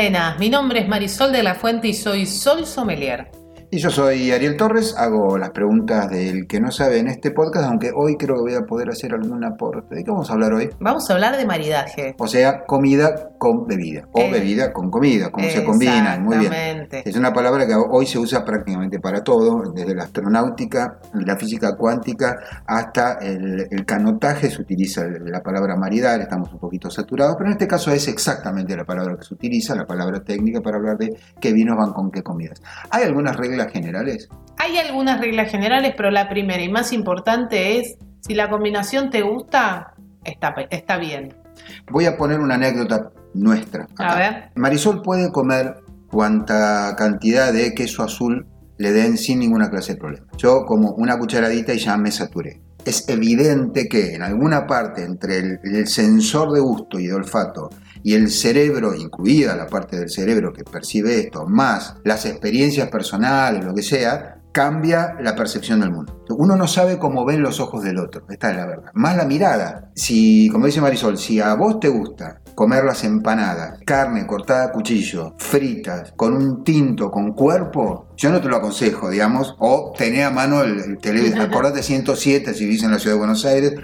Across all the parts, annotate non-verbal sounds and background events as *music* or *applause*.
Buenas. Mi nombre es Marisol de la Fuente y soy Sol Sommelier. Y yo soy Ariel Torres, hago las preguntas del que no sabe en este podcast, aunque hoy creo que voy a poder hacer algún aporte. ¿De qué vamos a hablar hoy? Vamos a hablar de maridaje. O sea, comida con bebida, o Eh, bebida con comida, cómo se combinan, muy bien. Exactamente. Es una palabra que hoy se usa prácticamente para todo, desde la astronáutica, la física cuántica, hasta el, el canotaje se utiliza la palabra maridar, estamos un poquito saturados, pero en este caso es exactamente la palabra que se utiliza, la palabra técnica para hablar de qué vinos van con qué comidas. ¿Hay algunas reglas generales? Hay algunas reglas generales, pero la primera y más importante es, si la combinación te gusta, está, está bien. Voy a poner una anécdota nuestra. A ver. Marisol puede comer cuanta cantidad de queso azul le den sin ninguna clase de problema. Yo como una cucharadita y ya me saturé. Es evidente que en alguna parte entre el, el sensor de gusto y de olfato y el cerebro, incluida la parte del cerebro que percibe esto, más las experiencias personales, lo que sea, cambia la percepción del mundo. Uno no sabe cómo ven los ojos del otro, esta es la verdad. Más la mirada. Si, como dice Marisol, si a vos te gusta comer las empanadas, carne cortada a cuchillo, fritas, con un tinto, con cuerpo, yo no te lo aconsejo, digamos, o tener a mano el, el televisor, *laughs* acordate 107 si vivís en la ciudad de Buenos Aires,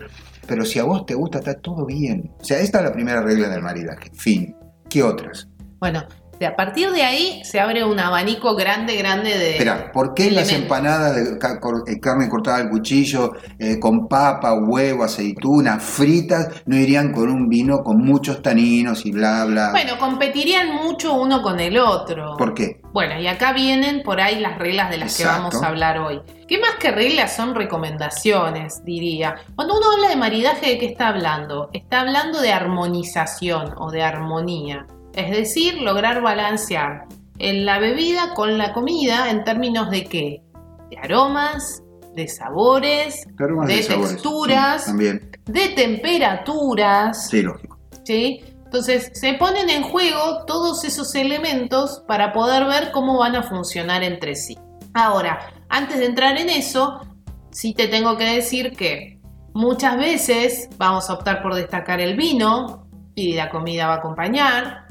pero si a vos te gusta, está todo bien. O sea, esta es la primera regla del maridaje. Fin. ¿Qué otras? Bueno, de a partir de ahí se abre un abanico grande, grande de... Espera, ¿por qué las empanadas de eh, carne cortada al cuchillo, eh, con papa, huevo, aceituna, fritas, no irían con un vino con muchos taninos y bla, bla? Bueno, competirían mucho uno con el otro. ¿Por qué? Bueno, y acá vienen por ahí las reglas de las que vamos a hablar hoy. Que más que reglas son recomendaciones, diría. Cuando uno habla de maridaje, ¿de qué está hablando? Está hablando de armonización o de armonía. Es decir, lograr balancear en la bebida con la comida en términos de qué? De aromas, de sabores, Aromas de texturas, Sí, de temperaturas. Sí, lógico. ¿sí? Entonces se ponen en juego todos esos elementos para poder ver cómo van a funcionar entre sí. Ahora, antes de entrar en eso, sí te tengo que decir que muchas veces vamos a optar por destacar el vino y la comida va a acompañar.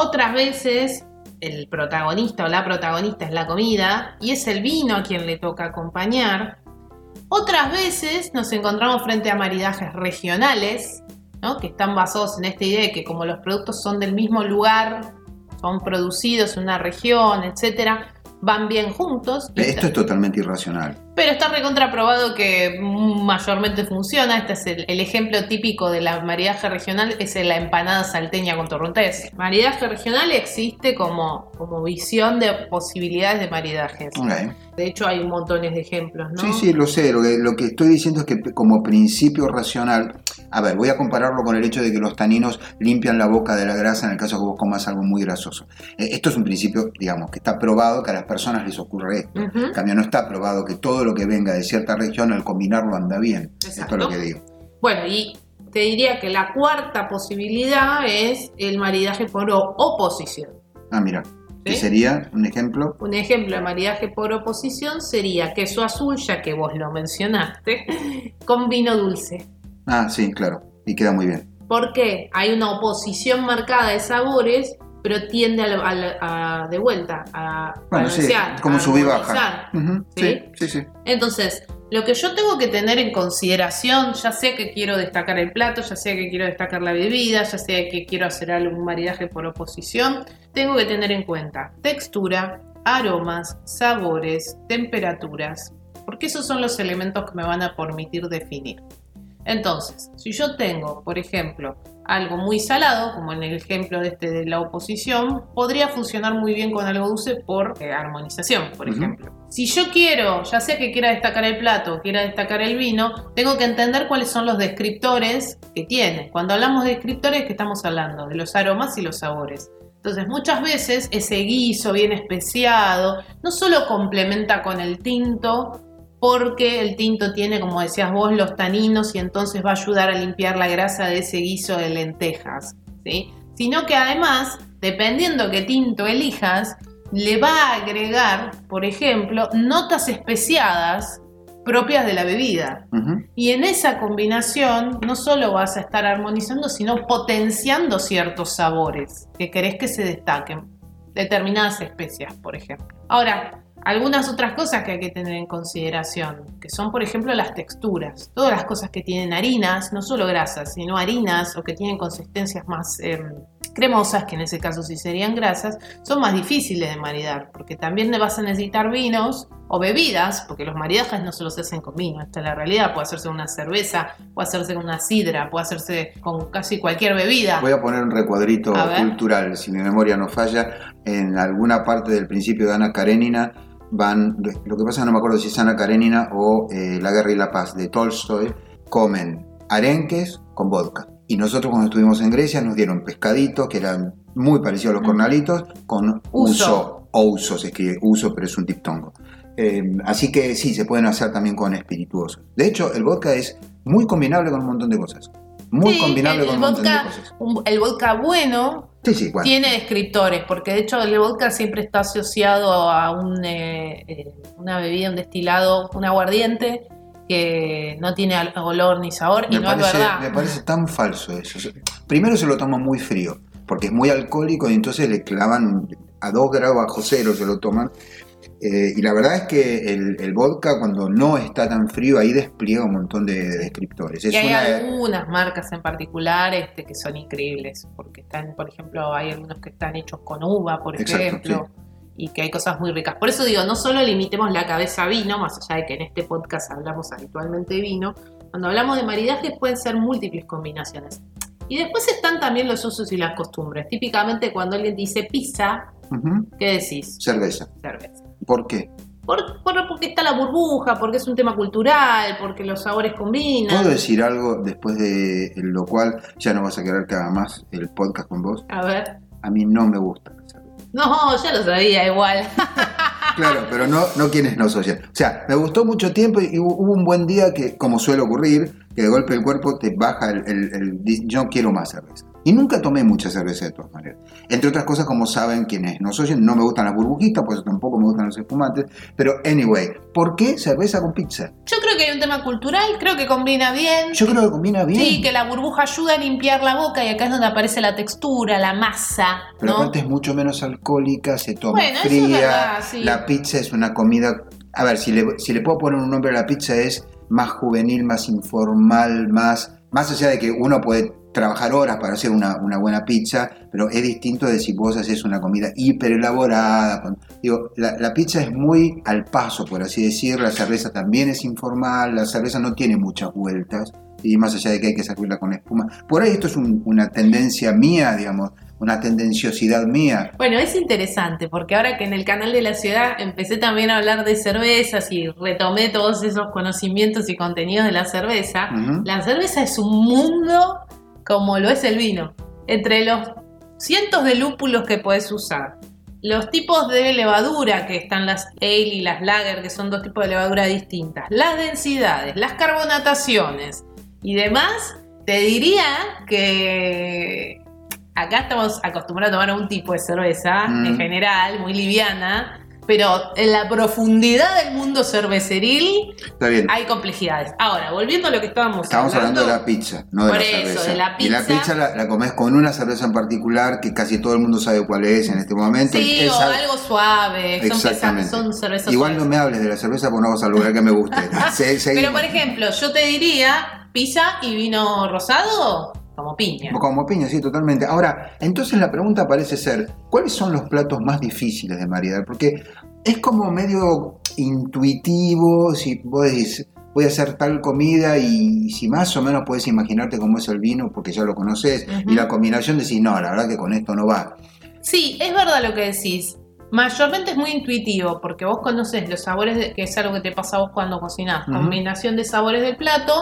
Otras veces el protagonista o la protagonista es la comida y es el vino a quien le toca acompañar. Otras veces nos encontramos frente a maridajes regionales, ¿no? que están basados en esta idea de que como los productos son del mismo lugar, son producidos en una región, etcétera, van bien juntos. Esto es totalmente irracional. Pero está recontraprobado que mayormente funciona. Este es el, el ejemplo típico de la maridaje regional, es la empanada salteña con torrontés. Maridaje regional existe como, como visión de posibilidades de maridajes. De hecho, hay montones de ejemplos, ¿no? Sí, sí, lo sé. Lo que, lo que estoy diciendo es que como principio racional, a ver, voy a compararlo con el hecho de que los taninos limpian la boca de la grasa en el caso que vos comas algo muy grasoso. Eh, Esto es un principio, digamos, que está probado que a las personas les ocurre esto. Ujú. En cambio, no está probado que todo lo que venga de cierta región al combinarlo anda bien. Exacto. Esto es lo que digo. Bueno, y te diría que la cuarta posibilidad es el maridaje por oposición. Ah, mira. ¿Qué sería un ejemplo? Un ejemplo de maridaje por oposición sería queso azul, ya que vos lo mencionaste, *laughs* con vino dulce. Ah, sí, claro. Y queda muy bien. ¿Por qué? Hay una oposición marcada de sabores, pero tiende a, a de vuelta a Bueno, sí, como a sub y baja. ¿Sí? Sí, sí, sí. Entonces, lo que yo tengo que tener en consideración, ya sea que quiero destacar el plato, ya sea que quiero destacar la bebida, ya sea que quiero hacer algún maridaje por oposición, tengo que tener en cuenta textura, aromas, sabores, temperaturas, porque esos son los elementos que me van a permitir definir. Entonces, si yo tengo, por ejemplo, algo muy salado, como en el ejemplo de, este de la oposición, podría funcionar muy bien con algo dulce por eh, armonización, por ejemplo. Si yo quiero, ya sea que quiera destacar el plato o quiera destacar el vino, tengo que entender cuáles son los descriptores que tiene. Cuando hablamos de descriptores, ¿qué estamos hablando? De los aromas y los sabores. Entonces muchas veces ese guiso bien especiado no solo complementa con el tinto, porque el tinto tiene, como decías vos, los taninos y entonces va a ayudar a limpiar la grasa de ese guiso de lentejas, ¿sí? sino que además, dependiendo qué tinto elijas, le va a agregar, por ejemplo, notas especiadas propias de la bebida. Y en esa combinación no solo vas a estar armonizando, sino potenciando ciertos sabores que querés que se destaquen. Determinadas especias, por ejemplo. Ahora, algunas otras cosas que hay que tener en consideración, que son, por ejemplo, las texturas. Todas las cosas que tienen harinas, no solo grasas, sino harinas o que tienen consistencias más eh, cremosas, que en ese caso sí serían grasas, son más difíciles de maridar, porque también vas a necesitar vinos o bebidas, porque los maridajes no solo se hacen con vino, esta es la realidad, puede hacerse con una cerveza, puede hacerse con una sidra, puede hacerse con casi cualquier bebida. Voy a poner un recuadrito cultural, si mi memoria no falla. En alguna parte del principio de Ana Karenina van, lo que pasa no me acuerdo si es Ana Karenina o eh, La Guerra y la Paz de Tolstoy, comen arenques con vodka. Y nosotros cuando estuvimos en Grecia nos dieron pescaditos que eran muy parecidos a los Mm. cornalitos con Uso. uso, o uso se escribe uso, pero es un diptongo. Eh, así que sí, se pueden hacer también con espirituosos. De hecho, el vodka es muy combinable con un montón de cosas. Muy Sí, combinable el, con el un montón de cosas. un- el vodka bueno Sí, sí, bueno. tiene descriptores, porque de hecho el vodka siempre está asociado a un, eh, eh, una bebida, un destilado, un aguardiente que no tiene olor ni sabor y Me no es parece, verdad. me parece tan falso eso. Primero se lo toma muy frío, porque es muy alcohólico y entonces le clavan a 2 grados bajo cero, se lo toman. Eh, y la verdad es que el, el vodka cuando no está tan frío ahí despliega un montón de, de descriptores. Es Y hay una- algunas marcas en particular este, que son increíbles, porque están, por ejemplo, hay algunos que están hechos con uva, por Exacto, ejemplo, y que hay cosas muy ricas. Por eso digo, no solo limitemos la cabeza a vino, más allá de que en este podcast hablamos habitualmente de vino, cuando hablamos de maridajes pueden ser múltiples combinaciones. Y después están también los usos y las costumbres. Típicamente cuando alguien dice pizza, ¿qué decís? cerveza. Cerveza. ¿Por qué? Por, por- porque está la burbuja, porque es un tema cultural, porque los sabores combinan. ¿Puedo decir algo después de lo cual ya no vas a querer que haga más el podcast con vos? A ver. A mí no me gusta. No, ya lo sabía igual. *laughs* Claro, pero no, no quienes nos oyen. O sea, me gustó mucho tiempo y hubo un buen día que, como suele ocurrir, que de golpe el cuerpo te baja el, el- el- yo no quiero más cerveza. Y nunca tomé mucha cerveza de todas maneras. Entre otras cosas, como saben quienes nos oyen, no me gustan las burbujitas, pues tampoco me gustan los espumantes. Pero, anyway, ¿por qué cerveza con pizza? Yo creo que hay un tema cultural, creo que combina bien. Yo creo que combina bien. Sí, que la burbuja ayuda a limpiar la boca y acá es donde aparece la textura, la masa, Pero ¿no? aparte es mucho menos alcohólica, se toma Bueno, eso es fría. verdad, sí. La pizza es una comida. A ver, si le, si le puedo poner un nombre a la pizza, es más juvenil, más informal, más. Más allá de que uno puede trabajar horas para hacer una, una buena pizza, pero es distinto de si vos haces una comida hiper elaborada. con- digo, la, la pizza es muy al paso, por así decir. La cerveza también es informal. La cerveza no tiene muchas vueltas. Y más allá de que hay que servirla con espuma. Por ahí esto es un- una tendencia mía, digamos, una tendenciosidad mía. Bueno, es interesante porque ahora que en el canal de la ciudad empecé también a hablar de cervezas y retomé todos esos conocimientos y contenidos de la cerveza, la cerveza es un mundo como lo es el vino. Entre los cientos de lúpulos que puedes usar, los tipos de levadura que están las ale y las lager, que son dos tipos de levadura distintas, las densidades, las carbonataciones y demás, te diría que acá estamos acostumbrados a tomar un tipo de cerveza Mm. en general, muy liviana, pero en la profundidad del mundo cerveceril Está bien. hay complejidades. Ahora, volviendo a lo que estábamos Estamos hablando de la pizza, no de Por la eso, cerveza. de la Y la pizza. pizza la, la comes con una cerveza en particular que casi todo el mundo sabe cuál es en este momento. Sí, Es o al- algo suave. Son, pizza- Exactamente. son cervezas Igual no me hables de la cerveza porque no vas a lograr que me guste. *laughs* Se-. Pero, por ejemplo, yo te diría pizza y vino rosado como piña. Como piña, sí, totalmente. Ahora, entonces la pregunta parece ser, ¿cuáles son los platos más difíciles de maridar? Porque es como medio intuitivo, si vos decís, voy a hacer tal comida y si más o menos puedes imaginarte cómo es el vino porque ya lo conoces y la combinación decís, no, la verdad que con esto no va. Sí, es verdad lo que decís. Mayormente es muy intuitivo porque vos conoces los sabores, de- que es algo que te pasa a vos cuando cocinás. Combinación de sabores del plato,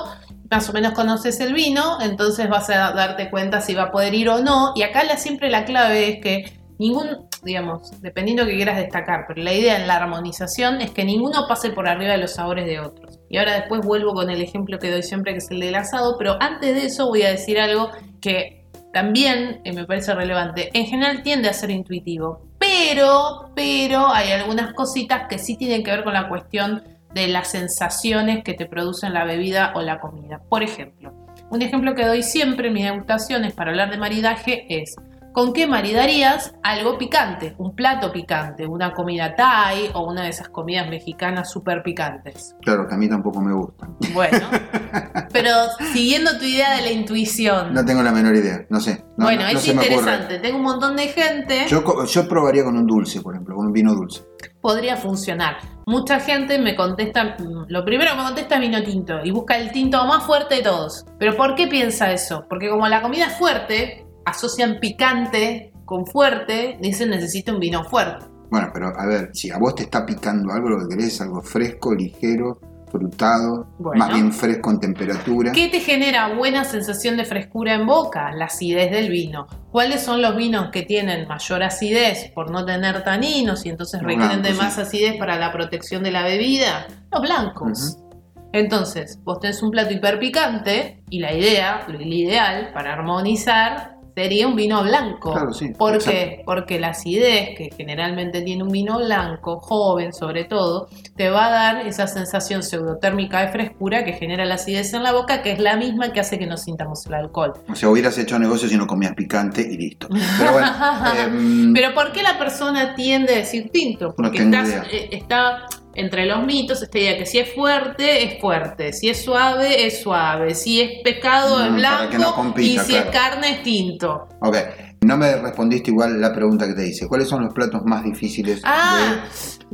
más o menos conoces el vino, entonces vas a darte cuenta si va a poder ir o no. Y acá la, siempre la clave es que ningún, digamos, dependiendo de que quieras destacar, pero la idea en la armonización es que ninguno pase por arriba de los sabores de otros. Y ahora después vuelvo con el ejemplo que doy siempre, que es el del asado, pero antes de eso voy a decir algo que también eh, me parece relevante. En general tiende a ser intuitivo, pero, pero hay algunas cositas que sí tienen que ver con la cuestión de las sensaciones que te producen la bebida o la comida. Por ejemplo, un ejemplo que doy siempre en mis degustaciones para hablar de maridaje es ¿Con qué maridarías algo picante? Un plato picante, una comida thai o una de esas comidas mexicanas súper picantes. Claro, que a mí tampoco me gustan. Bueno, *laughs* pero siguiendo tu idea de la intuición. No tengo la menor idea, no sé. No, bueno, no- es interesante. Tengo un montón de gente. Yo probaría con un dulce, por ejemplo, con un vino dulce. Podría funcionar. Mucha gente me contesta, lo primero que me contesta es vino tinto y busca el tinto más fuerte de todos. Pero ¿por qué piensa eso? Porque como la comida es fuerte, asocian picante con fuerte, dicen necesito un vino fuerte. Bueno, pero a ver, si a vos te está picando algo, lo que querés es algo fresco, ligero, frutado, Bueno. más bien fresco en temperatura. ¿Qué te genera buena sensación de frescura en boca? La acidez del vino. ¿Cuáles son los vinos que tienen mayor acidez por no tener taninos y entonces Los requieren de más sí. acidez para la protección de la bebida? Los blancos. Entonces, vos tenés un plato hiperpicante y la idea, lo ideal para armonizar sería un vino blanco. Claro, sí, ¿Por exacto. qué? Porque la acidez que generalmente tiene un vino blanco, joven sobre todo, te va a dar esa sensación pseudotérmica de frescura que genera la acidez en la boca, que es la misma que hace que no sintamos el alcohol. O sea, hubieras hecho negocio si no comías picante y listo. Pero bueno, *laughs* em, Pero ¿por qué la persona tiende a decir tinto? Porque tengo estás- idea. eh, está entre los mitos esta idea que si es fuerte, es fuerte, si es suave, es suave, si es pescado, es Mm, no blanco compita, y si es carne, es tinto. ok, no me respondiste igual la pregunta que te hice. ¿Cuáles son los platos más difíciles Ah,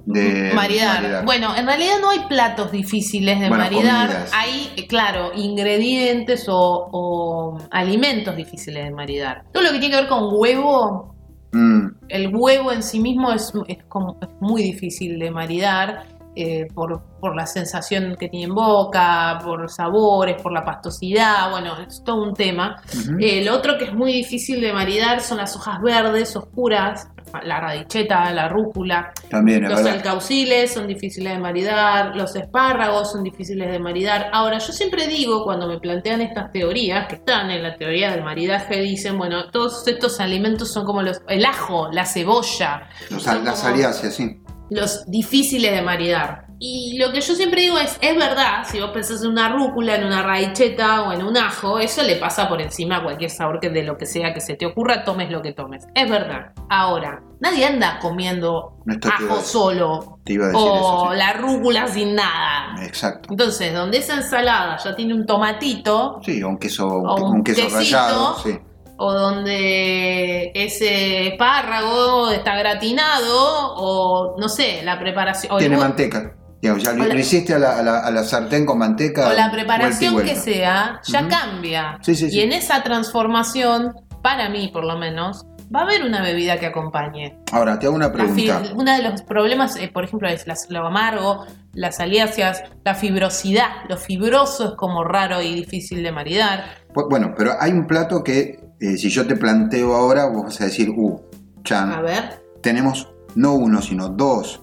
de, de maridar. maridar? Bueno, en realidad no hay platos difíciles de Bueno, maridar. comidas. Hay, eh, claro, ingredientes o, o alimentos difíciles de maridar. Todo lo que tiene que ver con huevo, Mm, el huevo en sí mismo es, es como- es muy difícil de maridar eh, por, por la sensación que tiene en boca, por sabores, por la pastosidad, bueno, es todo un tema. ujú. El otro que es muy difícil de maridar son las hojas verdes, oscuras, la radicheta, la rúcula, También, los verdad. alcauciles son difíciles de maridar, los espárragos son difíciles de maridar. Ahora, yo siempre digo, cuando me plantean estas teorías, que están en la teoría del maridaje, dicen, bueno, todos estos alimentos son como los, el ajo, la cebolla, Los- las como sí. Los difíciles de maridar. Y lo que yo siempre digo es, es verdad, si vos pensás en una rúcula, en una radicheta o en un ajo, eso le pasa por encima a cualquier sabor que de lo que sea que se te ocurra, tomes lo que tomes. Es verdad. Ahora, nadie anda comiendo iba ajo solo o eso. sí. la rúcula sin nada. Exacto. Entonces, donde esa ensalada ya tiene un tomatito, Sí, o un queso, O un, un queso quesito. rallado, sí. O donde ese espárrago está gratinado, o no sé, la preparación. Tiene manteca. Ya lo, O la- lo hiciste a la, a la- a la sartén con manteca. o la vuelta preparación que sea, ya cambia. Sí, sí, sí. Y en esa transformación, para mí por lo menos, va a haber una bebida que acompañe. Ahora, te hago una pregunta. uno de los problemas, eh, por ejemplo, es las- lo amargo, las aliáceas, la fibrosidad. Lo fibroso es como raro y difícil de maridar. Bu- Bueno, pero hay un plato que eh, si yo te planteo ahora, vos vas a decir, uh, Chan, A ver. tenemos no uno, sino dos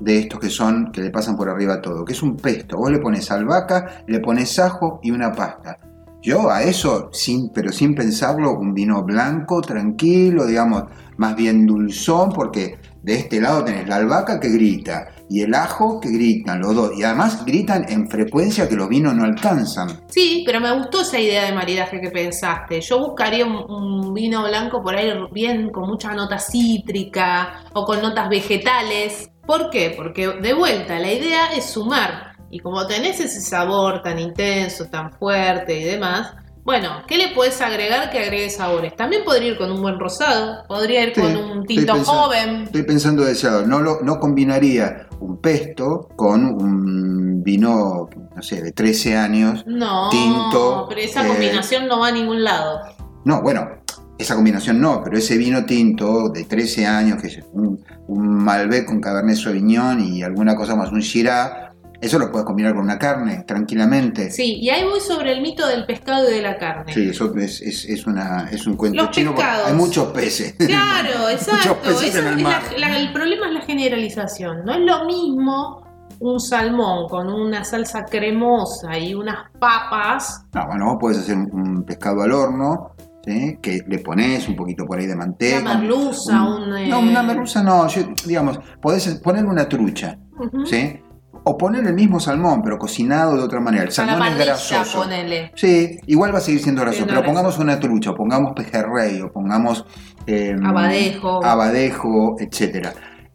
de estos que son, que le pasan por arriba a todo, que es un pesto. Vos le pones albahaca, le pones ajo y una pasta. Yo a eso, sin, pero sin pensarlo, un vino blanco, tranquilo, digamos, más bien dulzón, porque de este lado tenés la albahaca que grita y el ajo que gritan, los dos. Y además gritan en frecuencia que los vinos no alcanzan. Sí, pero me gustó esa idea de maridaje que pensaste. Yo buscaría un, vino blanco por ahí bien con mucha nota cítrica o con notas vegetales. ¿Por qué? Porque de vuelta, la idea es sumar. Y como tenés ese sabor tan intenso, tan fuerte y demás, bueno, ¿qué le puedes agregar que agregue sabores? También podría ir con un buen rosado, podría ir Sí, con un estoy tinto pensando- joven. Estoy pensando de. No, lo, no combinaría un pesto con un vino, no sé, de 13 años. No, Tinto, pero esa eh, combinación no va a ningún lado. No, bueno, esa combinación no, pero ese vino tinto de 13 años, que es un, un Malbec con Cabernet Sauvignon y alguna cosa más, un Shiraz, Eso lo puedes combinar con una carne tranquilamente. Sí, y ahí voy sobre el mito del pescado y de la carne. Sí, eso es, es, es una, es un cuento Los chino. pescados. Hay muchos peces. Claro, *laughs* exacto. peces Eso en el mar. la- la- el problema es la generalización. No es lo mismo un salmón con una salsa cremosa y unas papas. No, bueno, vos podés hacer un, pescado al horno, ¿sí? que le pones un poquito por ahí de manteca. Una merluza, un, eh, No, una merluza no, yo- digamos, podés ponerle una trucha. ¿sí? O ponerle el mismo salmón, pero cocinado de otra manera. El salmón es grasoso. ponele. Sí, igual va a seguir siendo grasoso, pero pongamos una trucha, o pongamos pejerrey, o pongamos eh, Abadejo. abadejo, etcétera.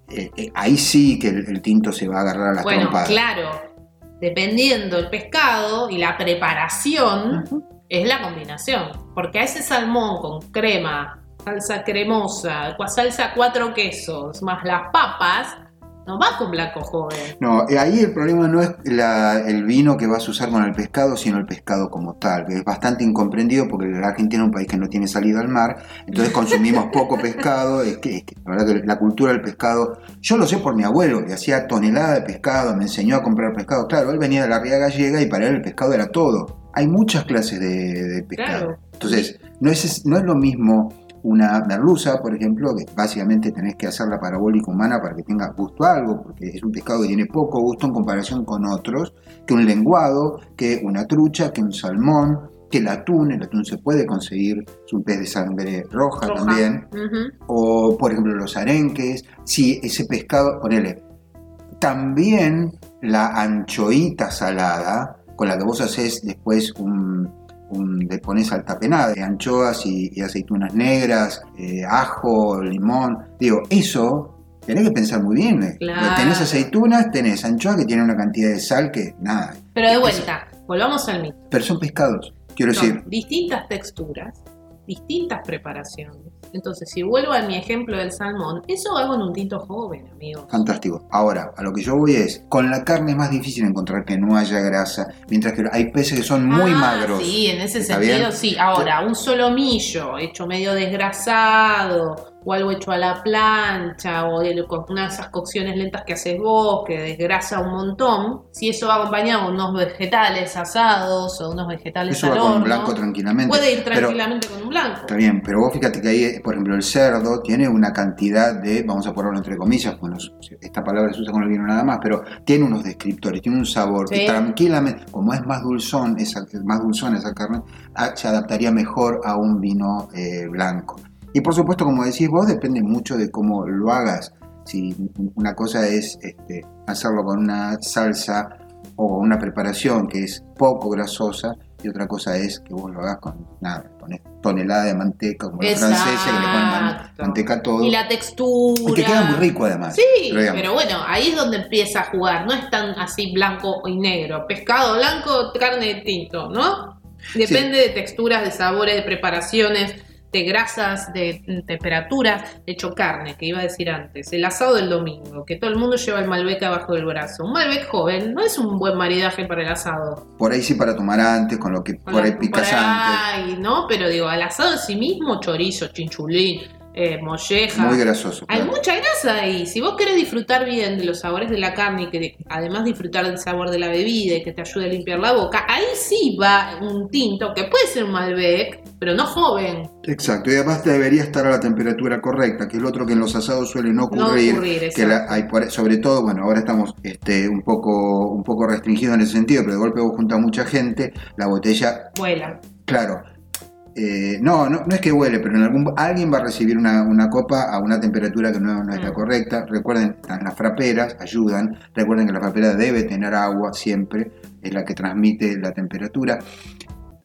Eh, eh, ahí sí que el, el tinto se va a agarrar a las Bueno, trompadas. claro. Dependiendo el pescado y la preparación, es la combinación. Porque a ese salmón con crema, salsa cremosa, salsa cuatro quesos, más las papas, no va con blanco joven. No, eh, ahí el problema no es la- el vino que vas a usar con el pescado, sino el pescado como tal, que es bastante incomprendido porque la Argentina es un país que no tiene salida al mar, entonces *laughs* consumimos poco pescado, es que, es que la verdad que la cultura del pescado, yo lo sé por mi abuelo, que hacía tonelada de pescado, me enseñó a comprar pescado, claro, él venía de la Ría Gallega y para él el pescado era todo. Hay muchas clases de, de pescado. Claro. Entonces, no es, no es lo mismo una merluza, por ejemplo, que básicamente tenés que hacerla parabólica humana para que tenga gusto a algo, porque es un pescado que tiene poco gusto en comparación con otros, que un lenguado, que una trucha, que un salmón, que el atún, el atún se puede conseguir, es un pez de sangre roja, Roja. también, o por ejemplo los arenques, si ese pescado, ponele, también la anchoita salada, con la que vos haces después un, un- le pones altapenada de anchoas y, y aceitunas negras, eh, ajo, limón, digo, eso tenés que pensar muy bien. Claro. Tenés aceitunas, tenés anchoas que tienen una cantidad de sal que nada, Pero de vuelta, volvamos al mito. pero son pescados, quiero Son decir, distintas texturas, distintas preparaciones. Entonces, si vuelvo a mi ejemplo del salmón, eso hago en un tinto joven, amigo. Fantástico. Ahora, a lo que yo voy es, con la carne es más difícil encontrar que no haya grasa, mientras que hay peces que son muy Ah, magros. Sí, en ese ¿Está sentido bien? sí. Ahora, un solomillo hecho medio desgrasado, o algo hecho a la plancha, o de- con una de esas cocciones lentas que haces vos, que desgrasa un montón, si eso va acompañado con unos vegetales asados o unos vegetales Eso al va con horno, blanco tranquilamente. puede ir Pero- tranquilamente con un blanco. Está bien, pero vos fíjate que ahí, por ejemplo, el cerdo tiene una cantidad de, vamos a ponerlo entre comillas, bueno, esta palabra se usa con el vino nada más, pero tiene unos descriptores, tiene un sabor que tranquilamente, como es más dulzón, esa, más dulzón esa carne, ah, se adaptaría mejor a un vino eh, blanco. Y por supuesto, como decís vos, depende mucho de cómo lo hagas. Si una cosa es este, hacerlo con una salsa o una preparación que es poco grasosa y otra cosa es que vos lo hagas con nada, pones tonelada de manteca como los Exacto. franceses que le ponen man- manteca a todo Y la textura. y que queda muy rico además. Sí, Pero bueno, ahí es donde empieza a jugar. No es tan así blanco y negro. Pescado blanco, carne de tinto, ¿no? Depende de texturas, de sabores, de preparaciones, de grasas, de temperaturas. De hecho, carne, que iba a decir antes. El asado del domingo, que todo el mundo lleva el Malbec abajo del brazo. Un Malbec joven no es un buen maridaje para el asado. por ahí sí para tomar antes, con lo que por ahí picas Por antes. ahí, ¿no? Pero digo, al asado en sí mismo, chorizo, chinchulín, eh, molleja. Muy grasoso. Hay mucha grasa ahí. Si vos querés disfrutar bien de los sabores de la carne y que además disfrutar del sabor de la bebida y que te ayude a limpiar la boca, ahí sí va un tinto que puede ser un Malbec, pero no joven. Exacto, y además debería estar a la temperatura correcta, que es lo otro que en los asados suele no No ocurrir. ocurrir, que la- hay sobre todo, bueno, ahora estamos este, un, poco, un poco restringidos en ese sentido, pero de golpe vos juntas mucha gente, la botella, Vuela. claro, eh, no, no, no es que huele, pero en algún, alguien va a recibir una, una copa a una temperatura que no, no es la Mm. correcta. Recuerden, las fraperas ayudan, recuerden que la frapera debe tener agua siempre, es la que transmite la temperatura.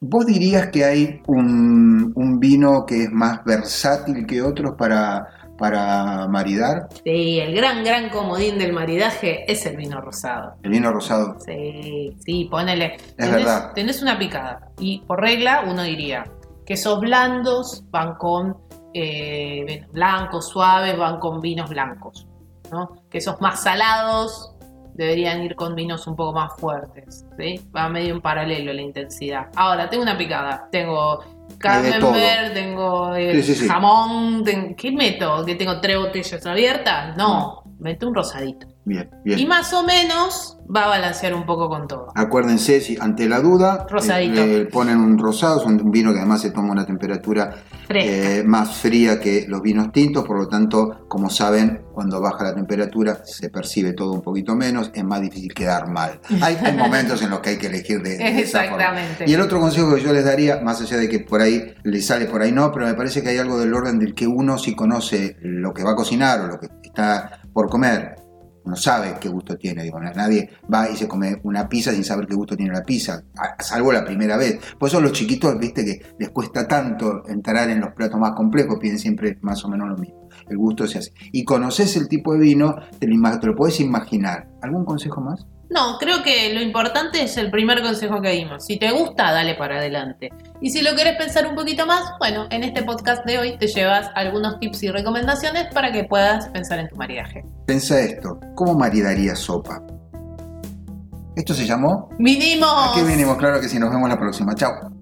¿Vos dirías que hay un, un vino que es más versátil que otros para, para maridar? Sí, el gran, gran comodín del maridaje es el vino rosado. El vino rosado. Sí, sí, ponele. Es verdad. tenés una picada. Y por regla, uno diría, quesos blandos van con eh, blancos, suaves, van con vinos blancos. ¿no? Quesos más salados deberían ir con vinos un poco más fuertes. ¿sí? Va medio en paralelo la intensidad. Ahora, tengo una picada. Tengo camembert, tengo eh, Sí, jamón. ten- ¿Qué meto? ¿Que tengo tres botellas abiertas? No. mete un rosadito. Bien, bien. Y más o menos va a balancear un poco con todo. Acuérdense, si ante la duda, Rosadito. eh, eh, ponen un rosado, es un vino que además se toma una temperatura eh, más fría que los vinos tintos, por lo tanto, como saben, cuando baja la temperatura se percibe todo un poquito menos, es más difícil quedar mal. Hay, hay *laughs* momentos en los que hay que elegir de, de esa forma. Exactamente. Y el otro consejo que yo les daría, más allá de que por ahí le sale, por ahí no, pero me parece que hay algo del orden del que uno si conoce lo que va a cocinar o lo que está por comer, no sabe qué gusto tiene. Digo, nadie va y se come una pizza sin saber qué gusto tiene la pizza, salvo la primera vez. Por eso los chiquitos, viste, que les cuesta tanto entrar en los platos más complejos, piden siempre más o menos lo mismo. El gusto se hace. Y conoces el tipo de vino, te lo, te lo puedes imaginar. ¿Algún consejo más? No, creo que lo importante es el primer consejo que dimos. Si te gusta, dale para adelante. Y si lo querés pensar un poquito más, bueno, en este podcast de hoy te llevas algunos tips y recomendaciones para que puedas pensar en tu maridaje. Pensa esto, ¿cómo maridaría sopa? ¿Esto se llamó? ¡Vinimos! Aquí venimos, claro que sí, nos vemos la próxima. Chao.